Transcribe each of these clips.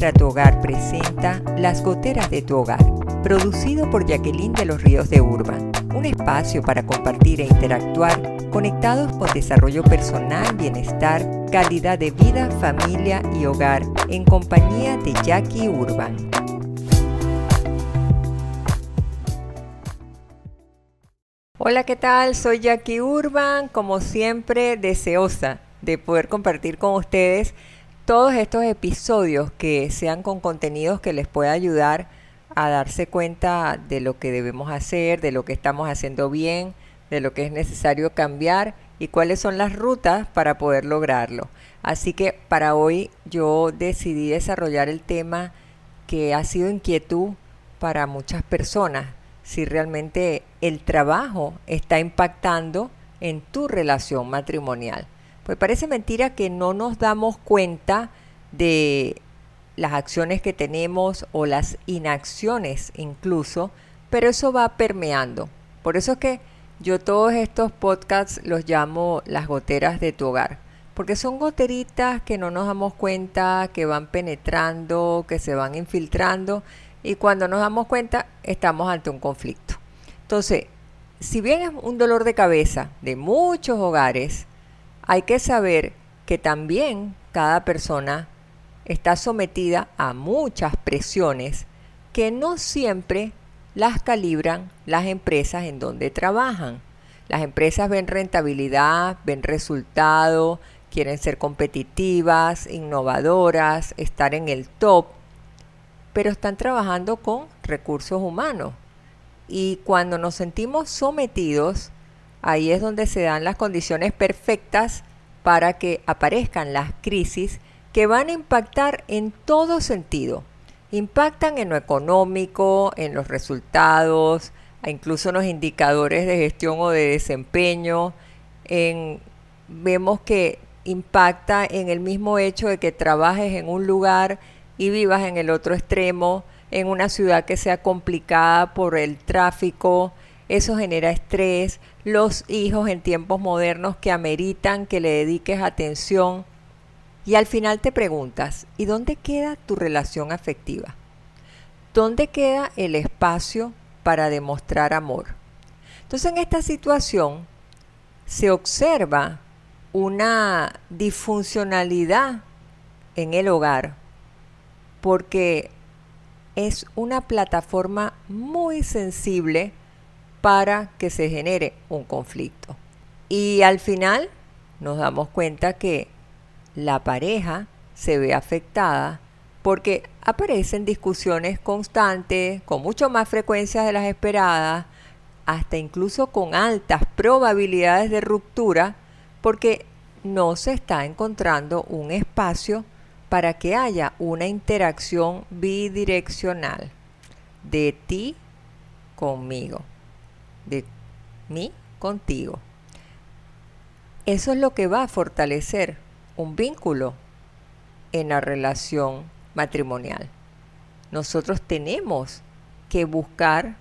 Administra tu Hogar presenta Las Goteras de tu Hogar, producido por Jacqueline de los Ríos de Urban, un espacio para compartir e interactuar conectados con desarrollo personal, bienestar, calidad de vida, familia y hogar en compañía de Jackie Urban. Hola, ¿qué tal? Soy Jackie Urban, como siempre deseosa de poder compartir con ustedes todos estos episodios que sean con contenidos que les pueda ayudar a darse cuenta de lo que debemos hacer, de lo que estamos haciendo bien, de lo que es necesario cambiar y cuáles son las rutas para poder lograrlo. Así que para hoy yo decidí desarrollar el tema que ha sido inquietud para muchas personas, si realmente el trabajo está impactando en tu relación matrimonial. Pues parece mentira que no nos damos cuenta de las acciones que tenemos o las inacciones incluso, pero eso va permeando. Por eso es que yo todos estos podcasts los llamo las goteras de tu hogar, porque son goteritas que no nos damos cuenta, que van penetrando, que se van infiltrando y cuando nos damos cuenta estamos ante un conflicto. Entonces, si bien es un dolor de cabeza de muchos hogares, hay que saber que también cada persona está sometida a muchas presiones que no siempre las calibran las empresas en donde trabajan. Las empresas ven rentabilidad, ven resultado, quieren ser competitivas, innovadoras, estar en el top, pero están trabajando con recursos humanos. Y cuando nos sentimos sometidos, Ahí es donde se dan las condiciones perfectas para que aparezcan las crisis que van a impactar en todo sentido. Impactan en lo económico, en los resultados, incluso en los indicadores de gestión o de desempeño. vemos que impacta en el mismo hecho de que trabajes en un lugar y vivas en el otro extremo, en una ciudad que sea complicada por el tráfico, eso genera estrés, los hijos en tiempos modernos que ameritan que le dediques atención y al final te preguntas, ¿y dónde queda tu relación afectiva? ¿Dónde queda el espacio para demostrar amor? Entonces en esta situación se observa una disfuncionalidad en el hogar porque es una plataforma muy sensible para que se genere un conflicto. Y al final nos damos cuenta que la pareja se ve afectada porque aparecen discusiones constantes, con mucho más frecuencia de las esperadas, hasta incluso con altas probabilidades de ruptura, porque no se está encontrando un espacio para que haya una interacción bidireccional de ti conmigo de mí contigo. Eso es lo que va a fortalecer un vínculo en la relación matrimonial. Nosotros tenemos que buscar,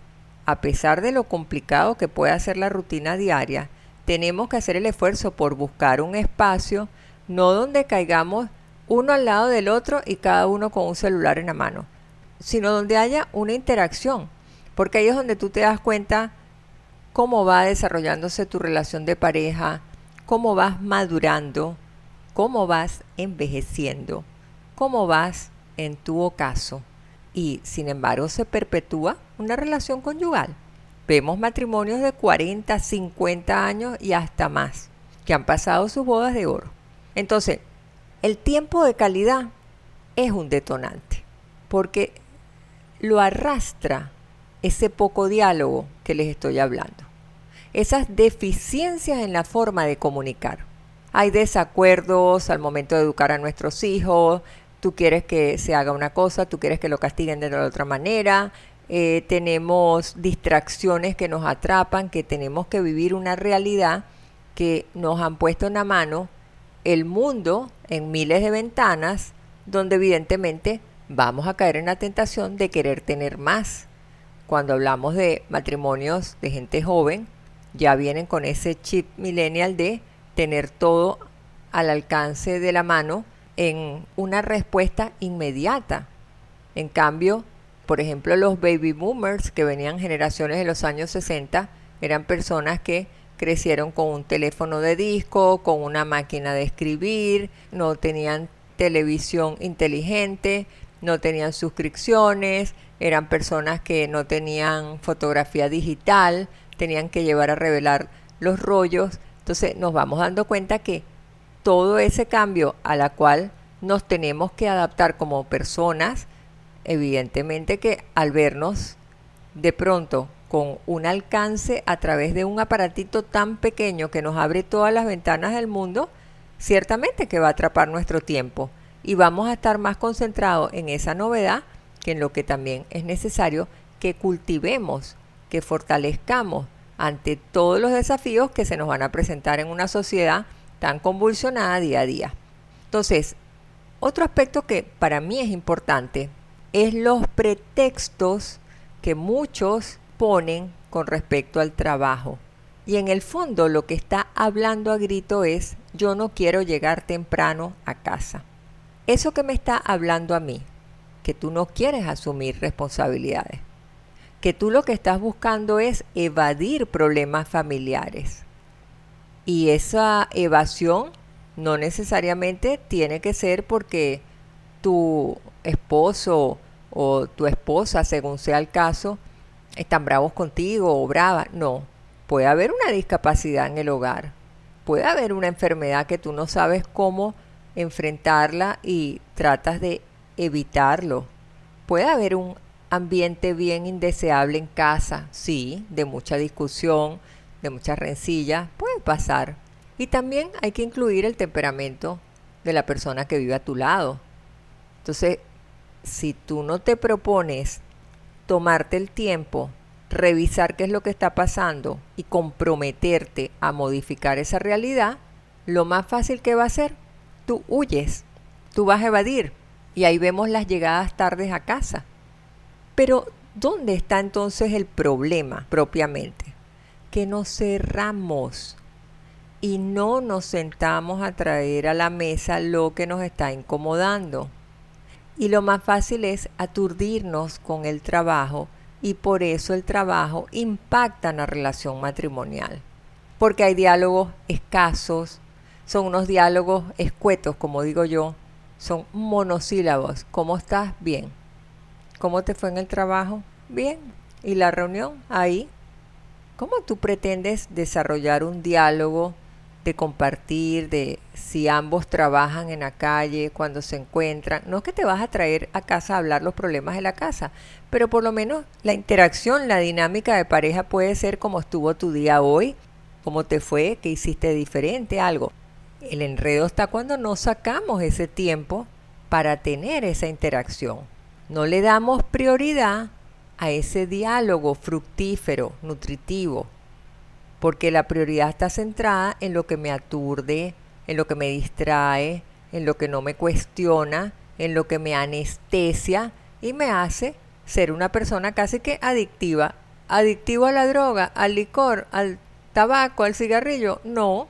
a pesar de lo complicado que pueda ser la rutina diaria, tenemos que hacer el esfuerzo por buscar un espacio, no donde caigamos uno al lado del otro y cada uno con un celular en la mano, sino donde haya una interacción, porque ahí es donde tú te das cuenta cómo va desarrollándose tu relación de pareja, cómo vas madurando, cómo vas envejeciendo, cómo vas en tu ocaso. Y sin embargo se perpetúa una relación conyugal. Vemos matrimonios de 40, 50 años y hasta más, que han pasado sus bodas de oro. Entonces, el tiempo de calidad es un detonante, porque lo arrastra ese poco diálogo que les estoy hablando esas deficiencias en la forma de comunicar. Hay desacuerdos al momento de educar a nuestros hijos, tú quieres que se haga una cosa, tú quieres que lo castiguen de otra manera, eh, tenemos distracciones que nos atrapan, que tenemos que vivir una realidad que nos han puesto en la mano el mundo en miles de ventanas, donde evidentemente vamos a caer en la tentación de querer tener más. Cuando hablamos de matrimonios de gente joven, ya vienen con ese chip millennial de tener todo al alcance de la mano en una respuesta inmediata. En cambio, por ejemplo, los baby boomers que venían generaciones de los años 60 eran personas que crecieron con un teléfono de disco, con una máquina de escribir, no tenían televisión inteligente, no tenían suscripciones, eran personas que no tenían fotografía digital, tenían que llevar a revelar los rollos. Entonces nos vamos dando cuenta que todo ese cambio a la cual nos tenemos que adaptar como personas, evidentemente que al vernos de pronto con un alcance a través de un aparatito tan pequeño que nos abre todas las ventanas del mundo, ciertamente que va a atrapar nuestro tiempo y vamos a estar más concentrados en esa novedad que en lo que también es necesario que cultivemos, que fortalezcamos ante todos los desafíos que se nos van a presentar en una sociedad tan convulsionada día a día. Entonces, otro aspecto que para mí es importante es los pretextos que muchos ponen con respecto al trabajo. Y en el fondo lo que está hablando a grito es yo no quiero llegar temprano a casa. Eso que me está hablando a mí, que tú no quieres asumir responsabilidades, que tú lo que estás buscando es evadir problemas familiares. Y esa evasión no necesariamente tiene que ser porque tu esposo o tu esposa, según sea el caso, están bravos contigo o brava. No, puede haber una discapacidad en el hogar, puede haber una enfermedad que tú no sabes cómo enfrentarla y tratas de evitarlo. Puede haber un ambiente bien indeseable en casa, sí, de mucha discusión, de muchas rencillas, puede pasar. Y también hay que incluir el temperamento de la persona que vive a tu lado. Entonces, si tú no te propones tomarte el tiempo, revisar qué es lo que está pasando y comprometerte a modificar esa realidad, lo más fácil que va a ser, tú huyes, tú vas a evadir. Y ahí vemos las llegadas tardes a casa. Pero, ¿dónde está entonces el problema propiamente? Que nos cerramos y no nos sentamos a traer a la mesa lo que nos está incomodando. Y lo más fácil es aturdirnos con el trabajo y por eso el trabajo impacta en la relación matrimonial. Porque hay diálogos escasos, son unos diálogos escuetos, como digo yo, son monosílabos. ¿Cómo estás? Bien. ¿Cómo te fue en el trabajo? Bien. ¿Y la reunión? Ahí. ¿Cómo tú pretendes desarrollar un diálogo de compartir, de si ambos trabajan en la calle, cuando se encuentran. No es que te vas a traer a casa a hablar los problemas de la casa, pero por lo menos la interacción, la dinámica de pareja puede ser como estuvo tu día hoy, cómo te fue, qué hiciste diferente, algo. El enredo está cuando no sacamos ese tiempo para tener esa interacción. No le damos prioridad a ese diálogo fructífero, nutritivo, porque la prioridad está centrada en lo que me aturde, en lo que me distrae, en lo que no me cuestiona, en lo que me anestesia y me hace ser una persona casi que adictiva. ¿Adictivo a la droga, al licor, al tabaco, al cigarrillo? No,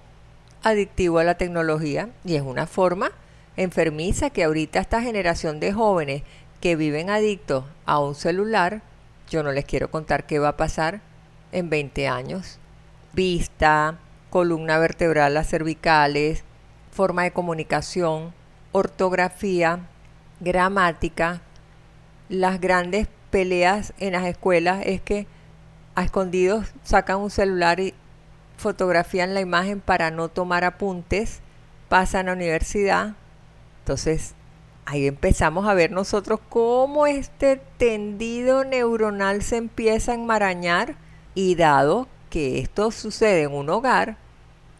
adictivo a la tecnología y es una forma enfermiza que ahorita esta generación de jóvenes que viven adictos a un celular, yo no les quiero contar qué va a pasar en 20 años vista, columna vertebral, las cervicales, forma de comunicación, ortografía, gramática. Las grandes peleas en las escuelas es que a escondidos sacan un celular y fotografían la imagen para no tomar apuntes, pasan a universidad. Entonces, ahí empezamos a ver nosotros cómo este tendido neuronal se empieza a enmarañar y dado que esto sucede en un hogar,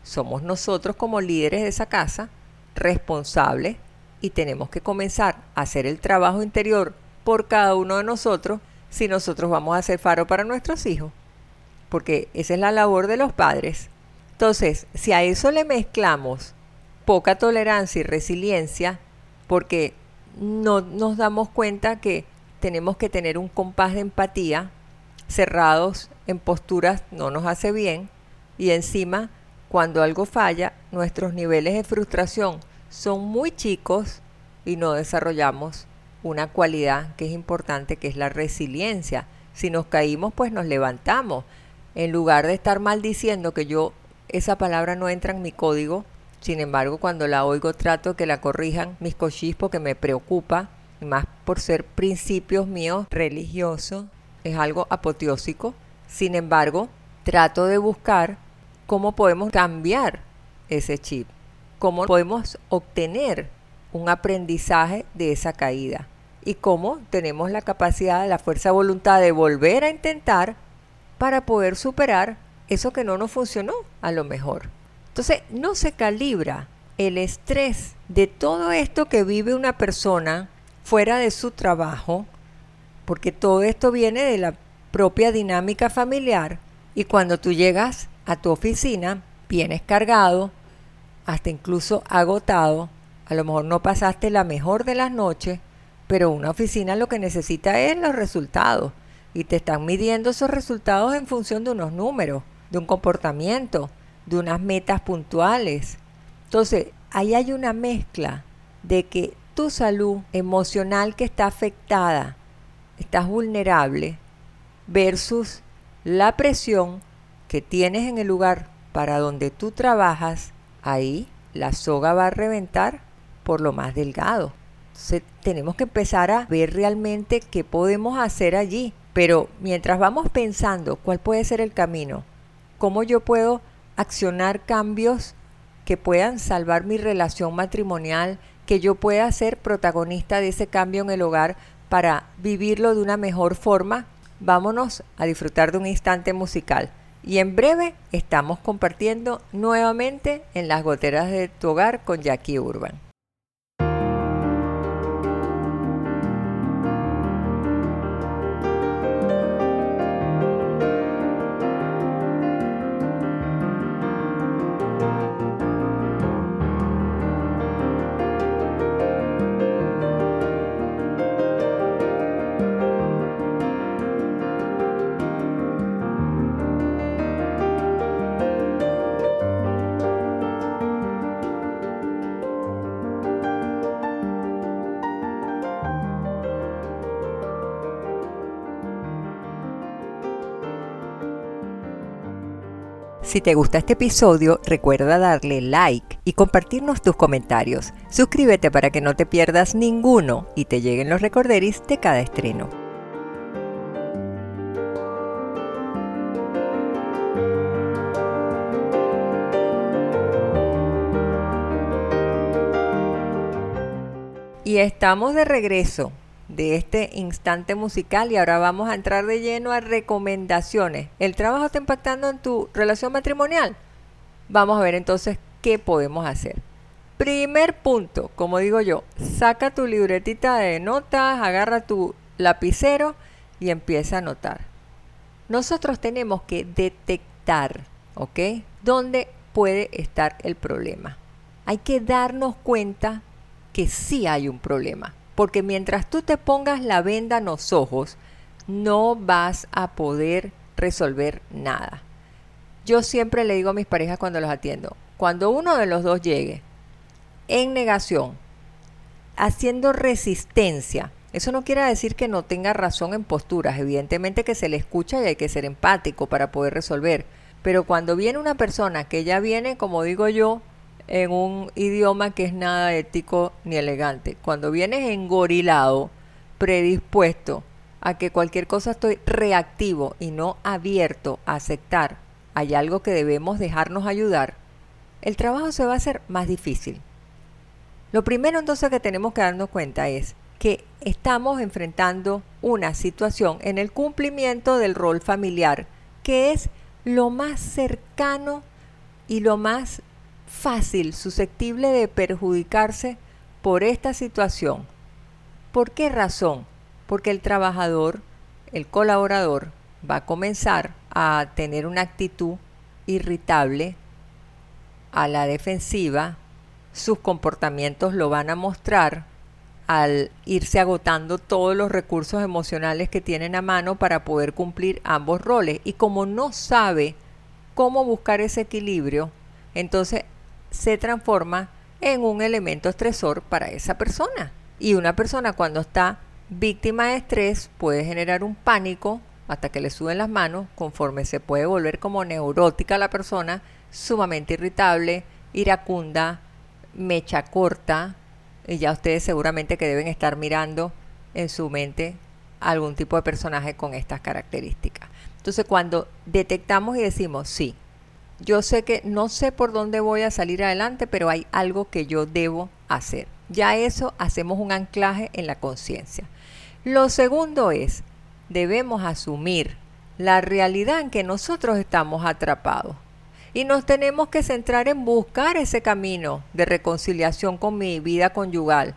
somos nosotros como líderes de esa casa responsables y tenemos que comenzar a hacer el trabajo interior por cada uno de nosotros si nosotros vamos a ser faro para nuestros hijos. Porque esa es la labor de los padres. Entonces, si a eso le mezclamos poca tolerancia y resiliencia, porque no nos damos cuenta que tenemos que tener un compás de empatía cerrados en posturas no nos hace bien y encima cuando algo falla nuestros niveles de frustración son muy chicos y no desarrollamos una cualidad que es importante, que es la resiliencia. Si nos caímos, pues nos levantamos. En lugar de estar maldiciendo que yo, esa palabra no entra en mi código, sin embargo, cuando la oigo trato que la corrijan mis cochis porque me preocupa, más por ser principios míos religiosos, es algo apoteósico. Sin embargo, trato de buscar cómo podemos cambiar ese chip, cómo podemos obtener un aprendizaje de esa caída y cómo tenemos la capacidad, la fuerza voluntad de volver a intentar para poder superar eso que no nos funcionó a lo mejor. Entonces, no se calibra el estrés de todo esto que vive una persona fuera de su trabajo, porque todo esto viene de la propia dinámica familiar y cuando tú llegas a tu oficina, vienes cargado, hasta incluso agotado, a lo mejor no pasaste la mejor de las noches, pero una oficina lo que necesita es los resultados y te están midiendo esos resultados en función de unos números, de un comportamiento, de unas metas puntuales. Entonces, ahí hay una mezcla de que tu salud emocional que está afectada, estás vulnerable, versus la presión que tienes en el lugar para donde tú trabajas, ahí la soga va a reventar por lo más delgado. Entonces tenemos que empezar a ver realmente qué podemos hacer allí. Pero mientras vamos pensando cuál puede ser el camino, cómo yo puedo accionar cambios que puedan salvar mi relación matrimonial, que yo pueda ser protagonista de ese cambio en el hogar para vivirlo de una mejor forma, vámonos a disfrutar de un instante musical. Y en breve estamos compartiendo nuevamente en las goteras de tu hogar con Jackie Urban. Si te gusta este episodio, recuerda darle like y compartirnos tus comentarios. Suscríbete para que no te pierdas ninguno y te lleguen los recorderis de cada estreno. Y estamos de regreso de este instante musical y ahora vamos a entrar de lleno a recomendaciones. ¿El trabajo está impactando en tu relación matrimonial? Vamos a ver entonces qué podemos hacer. Primer punto, como digo yo, saca tu libretita de notas, agarra tu lapicero y empieza a anotar. Nosotros tenemos que detectar, ¿ok? ¿Dónde puede estar el problema? Hay que darnos cuenta que sí hay un problema porque mientras tú te pongas la venda en los ojos, no vas a poder resolver nada. Yo siempre le digo a mis parejas cuando los atiendo, cuando uno de los dos llegue en negación, haciendo resistencia, eso no quiere decir que no tenga razón en posturas, evidentemente que se le escucha y hay que ser empático para poder resolver, pero cuando viene una persona que ya viene, como digo yo, en un idioma que es nada ético ni elegante. Cuando vienes engorilado, predispuesto a que cualquier cosa estoy reactivo y no abierto a aceptar, hay algo que debemos dejarnos ayudar, el trabajo se va a hacer más difícil. Lo primero entonces que tenemos que darnos cuenta es que estamos enfrentando una situación en el cumplimiento del rol familiar, que es lo más cercano y lo más fácil, susceptible de perjudicarse por esta situación. ¿Por qué razón? Porque el trabajador, el colaborador, va a comenzar a tener una actitud irritable, a la defensiva, sus comportamientos lo van a mostrar al irse agotando todos los recursos emocionales que tienen a mano para poder cumplir ambos roles. Y como no sabe cómo buscar ese equilibrio, entonces se transforma en un elemento estresor para esa persona. Y una persona cuando está víctima de estrés puede generar un pánico hasta que le suben las manos, conforme se puede volver como neurótica la persona, sumamente irritable, iracunda, mecha corta, y ya ustedes seguramente que deben estar mirando en su mente algún tipo de personaje con estas características. Entonces cuando detectamos y decimos, sí, yo sé que no sé por dónde voy a salir adelante, pero hay algo que yo debo hacer. Ya eso hacemos un anclaje en la conciencia. Lo segundo es, debemos asumir la realidad en que nosotros estamos atrapados. Y nos tenemos que centrar en buscar ese camino de reconciliación con mi vida conyugal.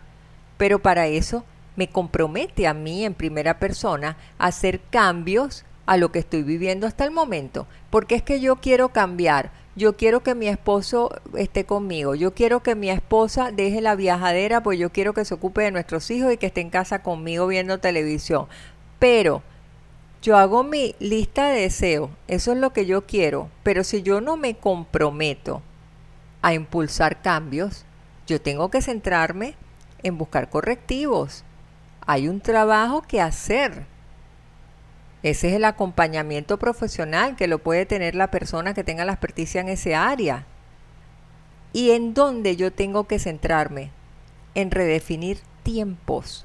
Pero para eso me compromete a mí en primera persona a hacer cambios a lo que estoy viviendo hasta el momento, porque es que yo quiero cambiar, yo quiero que mi esposo esté conmigo, yo quiero que mi esposa deje la viajadera, pues yo quiero que se ocupe de nuestros hijos y que esté en casa conmigo viendo televisión. Pero yo hago mi lista de deseos, eso es lo que yo quiero, pero si yo no me comprometo a impulsar cambios, yo tengo que centrarme en buscar correctivos. Hay un trabajo que hacer ese es el acompañamiento profesional que lo puede tener la persona que tenga la experticia en ese área. ¿Y en dónde yo tengo que centrarme? En redefinir tiempos.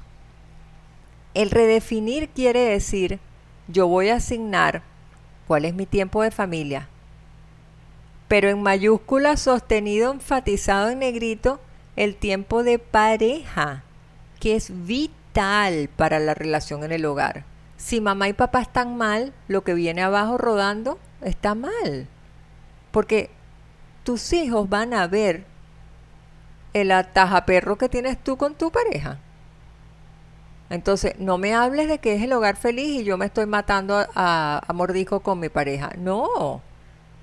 El redefinir quiere decir, yo voy a asignar cuál es mi tiempo de familia, pero en mayúscula sostenido, enfatizado en negrito, el tiempo de pareja, que es vital para la relación en el hogar si mamá y papá están mal, lo que viene abajo rodando está mal. Porque tus hijos van a ver el atajaperro que tienes tú con tu pareja. Entonces, no me hables de que es el hogar feliz y yo me estoy matando a, a mordisco con mi pareja. No,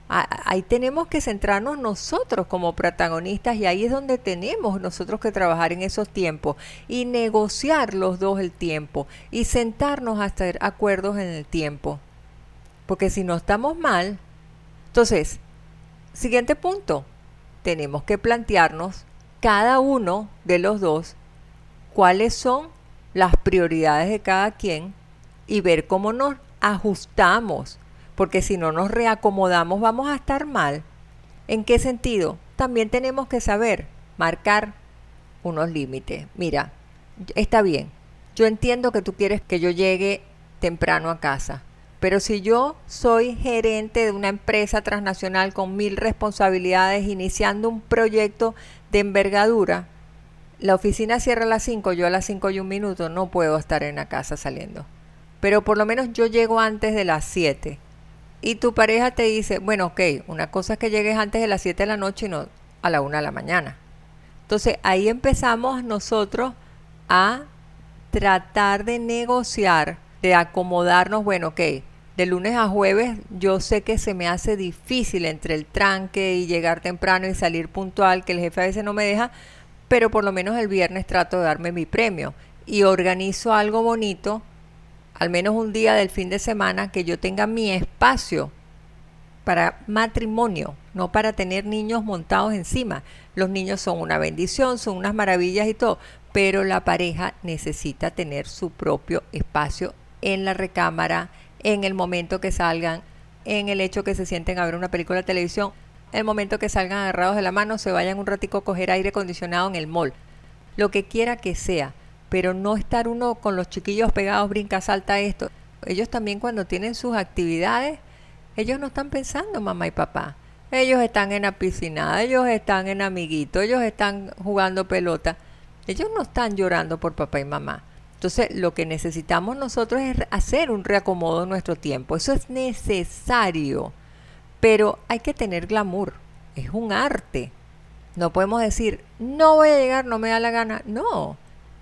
ahí tenemos que centrarnos nosotros como protagonistas y ahí es donde tenemos nosotros que trabajar en esos tiempos y negociar los dos el tiempo y sentarnos a hacer acuerdos en el tiempo. Porque si no estamos mal, entonces, siguiente punto, tenemos que plantearnos cada uno de los dos cuáles son las prioridades de cada quien y ver cómo nos ajustamos porque si no nos reacomodamos vamos a estar mal. ¿En qué sentido? También tenemos que saber marcar unos límites. Mira, está bien, yo entiendo que tú quieres que yo llegue temprano a casa, pero si yo soy gerente de una empresa transnacional con mil responsabilidades, iniciando un proyecto de envergadura, la oficina cierra a las 5, yo a las 5 y un minuto no puedo estar en la casa saliendo. Pero por lo menos yo llego antes de las 7 y tu pareja te dice, bueno, ok, una cosa es que llegues antes de las 7 de la noche y no a la 1 de la mañana. Entonces ahí empezamos nosotros a tratar de negociar, de acomodarnos, bueno, ok, de lunes a jueves yo sé que se me hace difícil entre el tranque y llegar temprano y salir puntual, que el jefe a veces no me deja, pero por lo menos el viernes trato de darme mi premio y organizo algo bonito al menos un día del fin de semana, que yo tenga mi espacio para matrimonio, no para tener niños montados encima. Los niños son una bendición, son unas maravillas y todo, pero la pareja necesita tener su propio espacio en la recámara, en el momento que salgan, en el hecho que se sienten a ver una película de televisión, el momento que salgan agarrados de la mano, se vayan un ratico a coger aire acondicionado en el mall, lo que quiera que sea pero no estar uno con los chiquillos pegados, brinca, salta esto. Ellos también cuando tienen sus actividades, ellos no están pensando mamá y papá. Ellos están en la piscina, ellos están en amiguito, ellos están jugando pelota. Ellos no están llorando por papá y mamá. Entonces, lo que necesitamos nosotros es hacer un reacomodo en nuestro tiempo. Eso es necesario. Pero hay que tener glamour. Es un arte. No podemos decir, no voy a llegar, no me da la gana. No.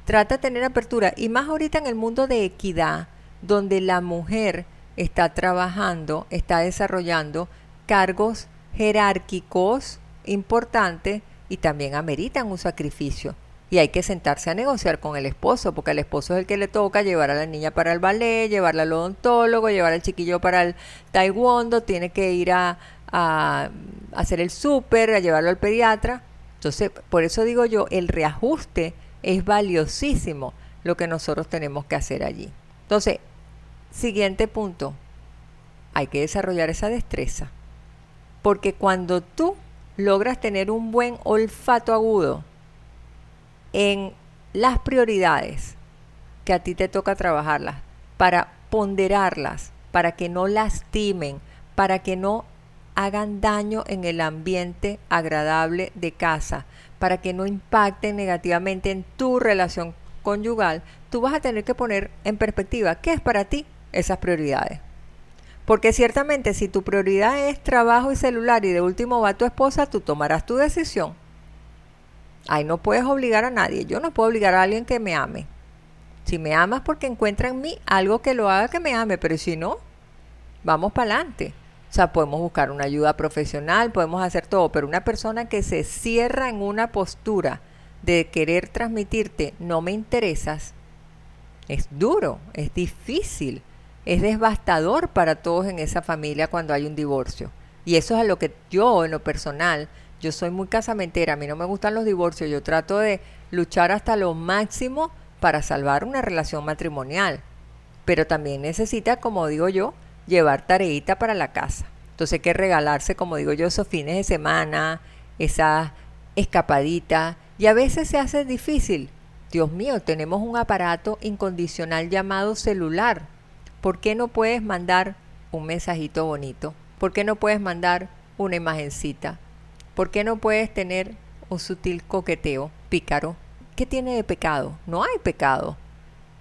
Trata de tener apertura y más ahorita en el mundo de equidad, donde la mujer está trabajando, está desarrollando cargos jerárquicos importantes y también ameritan un sacrificio. Y hay que sentarse a negociar con el esposo, porque al esposo es el que le toca llevar a la niña para el ballet, llevarla al odontólogo, llevar al chiquillo para el taekwondo, tiene que ir a, a hacer el súper, a llevarlo al pediatra. Entonces, por eso digo yo, el reajuste es valiosísimo lo que nosotros tenemos que hacer allí. Entonces, siguiente punto, hay que desarrollar esa destreza. Porque cuando tú logras tener un buen olfato agudo en las prioridades que a ti te toca trabajarlas, para ponderarlas, para que no lastimen, para que no hagan daño en el ambiente agradable de casa, para que no impacten negativamente en tu relación conyugal, tú vas a tener que poner en perspectiva qué es para ti esas prioridades. Porque ciertamente si tu prioridad es trabajo y celular y de último va tu esposa, tú tomarás tu decisión. Ahí no puedes obligar a nadie. Yo no puedo obligar a alguien que me ame. Si me amas porque encuentra en mí algo que lo haga que me ame, pero si no, vamos para adelante. O sea, podemos buscar una ayuda profesional, podemos hacer todo, pero una persona que se cierra en una postura de querer transmitirte no me interesas, es duro, es difícil, es devastador para todos en esa familia cuando hay un divorcio. Y eso es a lo que yo, en lo personal, yo soy muy casamentera, a mí no me gustan los divorcios, yo trato de luchar hasta lo máximo para salvar una relación matrimonial. Pero también necesita, como digo yo, llevar tareita para la casa. Entonces hay que regalarse, como digo yo, esos fines de semana, esa escapadita. Y a veces se hace difícil. Dios mío, tenemos un aparato incondicional llamado celular. ¿Por qué no puedes mandar un mensajito bonito? ¿Por qué no puedes mandar una imagencita? ¿Por qué no puedes tener un sutil coqueteo pícaro? ¿Qué tiene de pecado? No hay pecado.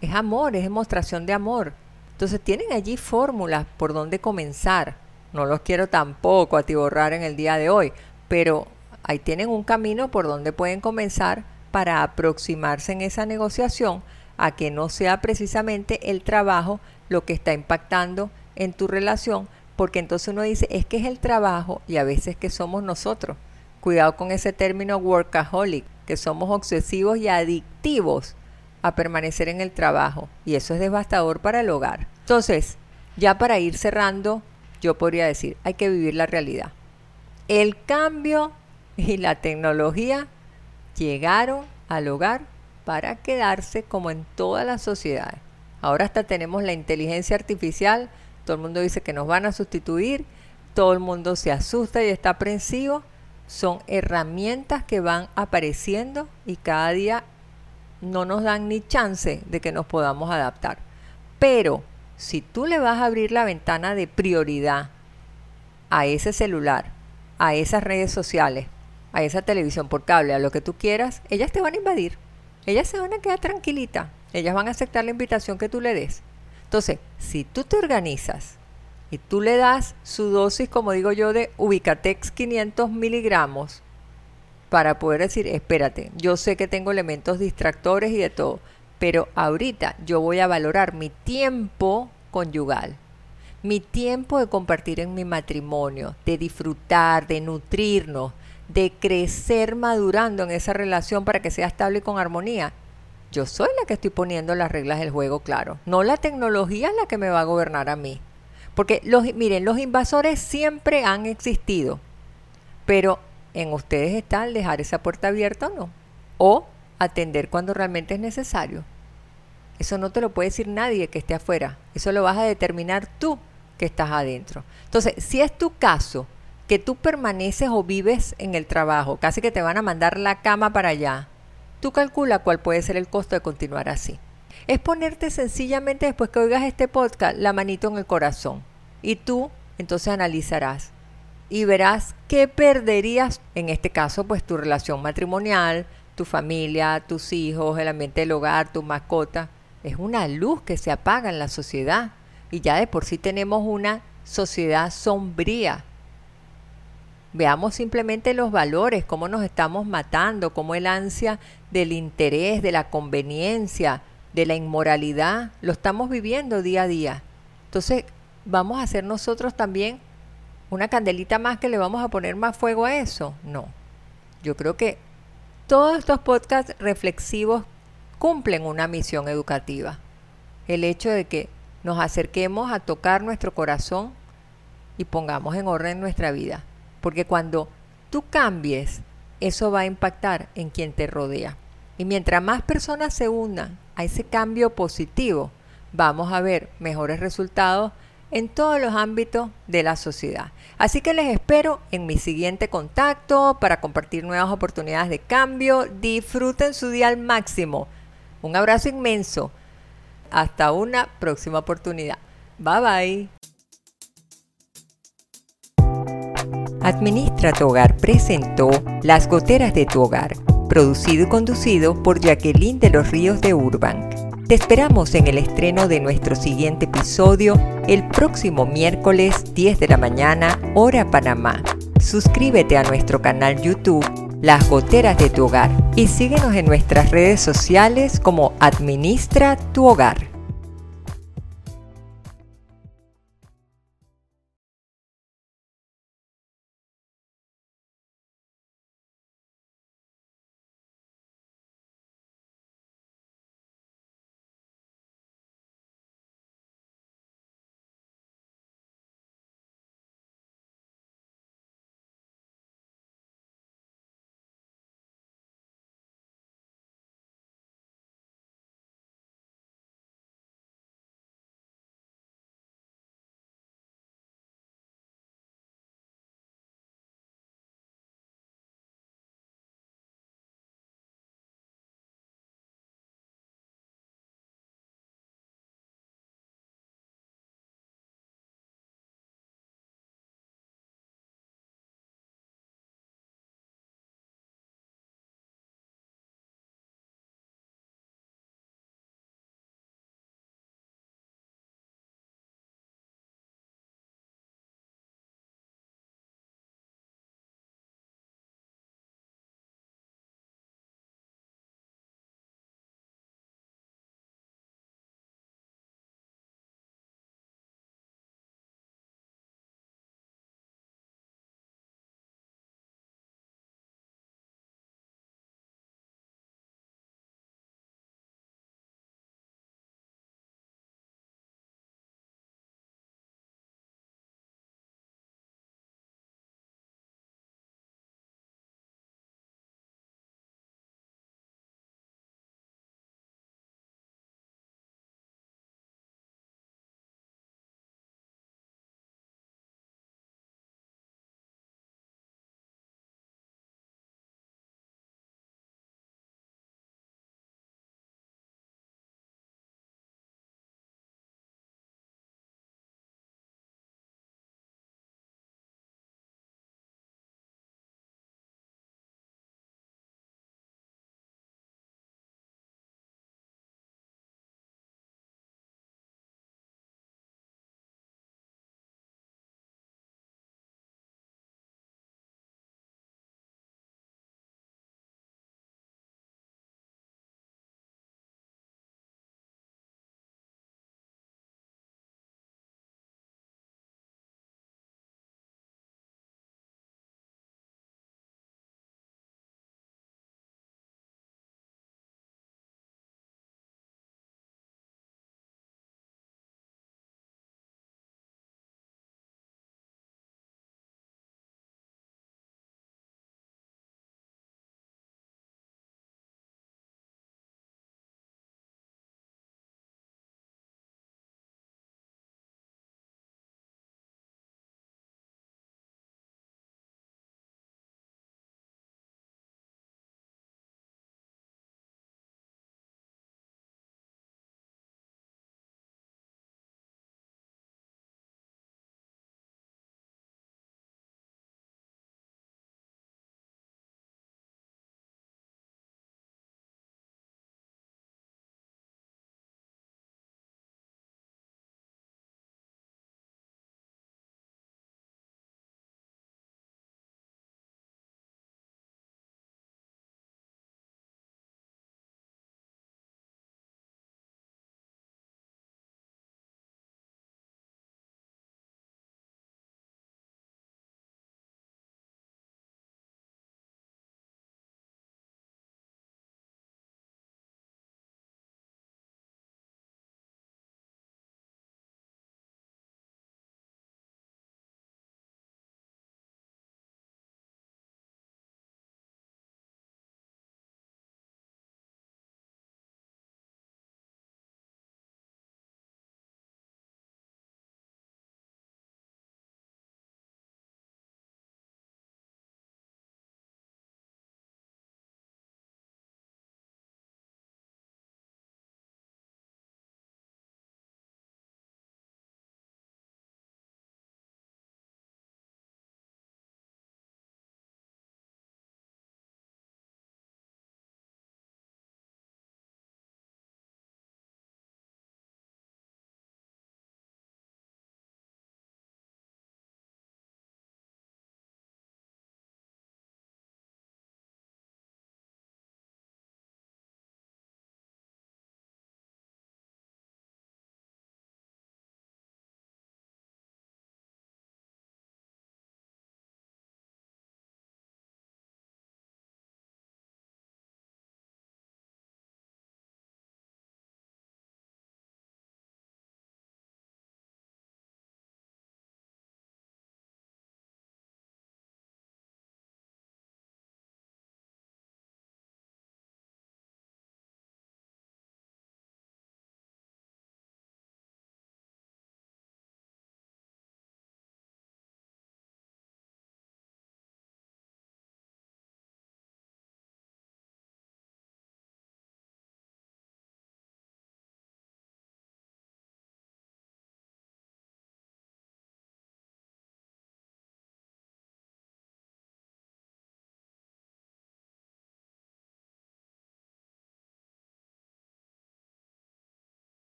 Es amor, es demostración de amor. Entonces tienen allí fórmulas por donde comenzar. No los quiero tampoco atiborrar en el día de hoy, pero ahí tienen un camino por donde pueden comenzar para aproximarse en esa negociación a que no sea precisamente el trabajo lo que está impactando en tu relación, porque entonces uno dice, es que es el trabajo y a veces que somos nosotros. Cuidado con ese término workaholic, que somos obsesivos y adictivos a permanecer en el trabajo y eso es devastador para el hogar. Entonces, ya para ir cerrando, yo podría decir, hay que vivir la realidad. El cambio y la tecnología llegaron al hogar para quedarse como en todas las sociedades. Ahora hasta tenemos la inteligencia artificial, todo el mundo dice que nos van a sustituir, todo el mundo se asusta y está aprensivo. Son herramientas que van apareciendo y cada día no nos dan ni chance de que nos podamos adaptar. Pero si tú le vas a abrir la ventana de prioridad a ese celular, a esas redes sociales, a esa televisión por cable, a lo que tú quieras, ellas te van a invadir. Ellas se van a quedar tranquilitas. Ellas van a aceptar la invitación que tú le des. Entonces, si tú te organizas y tú le das su dosis, como digo yo, de Ubicatex 500 miligramos, para poder decir, espérate, yo sé que tengo elementos distractores y de todo, pero ahorita yo voy a valorar mi tiempo conyugal, mi tiempo de compartir en mi matrimonio, de disfrutar, de nutrirnos, de crecer madurando en esa relación para que sea estable y con armonía. Yo soy la que estoy poniendo las reglas del juego, claro. No la tecnología es la que me va a gobernar a mí. Porque los, miren, los invasores siempre han existido. Pero en ustedes está el dejar esa puerta abierta o no. O atender cuando realmente es necesario. Eso no te lo puede decir nadie que esté afuera. Eso lo vas a determinar tú que estás adentro. Entonces, si es tu caso, que tú permaneces o vives en el trabajo, casi que te van a mandar la cama para allá, tú calcula cuál puede ser el costo de continuar así. Es ponerte sencillamente después que oigas este podcast la manito en el corazón y tú entonces analizarás y verás qué perderías, en este caso pues tu relación matrimonial, tu familia, tus hijos, el ambiente del hogar, tu mascota. Es una luz que se apaga en la sociedad y ya de por sí tenemos una sociedad sombría. Veamos simplemente los valores, cómo nos estamos matando, cómo el ansia del interés, de la conveniencia, de la inmoralidad, lo estamos viviendo día a día. Entonces, vamos a hacer nosotros también una candelita más que le vamos a poner más fuego a eso. No. Yo creo que todos estos podcasts reflexivos cumplen una misión educativa. El hecho de que nos acerquemos a tocar nuestro corazón y pongamos en orden nuestra vida. Porque cuando tú cambies eso va a impactar en quien te rodea. Y mientras más personas se unan a ese cambio positivo, vamos a ver mejores resultados en todos los ámbitos de la sociedad. Así que les espero en mi siguiente contacto para compartir nuevas oportunidades de cambio. Disfruten su día al máximo. Un abrazo inmenso. Hasta una próxima oportunidad. Bye bye. Administra tu hogar presentó Las goteras de tu hogar, producido y conducido por Jacqueline de los Ríos de Urban. Te esperamos en el estreno de nuestro siguiente episodio el próximo miércoles 10 de la mañana, hora Panamá. Suscríbete a nuestro canal YouTube Las Goteras de tu Hogar y síguenos en nuestras redes sociales como Administra tu Hogar.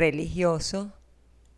Religioso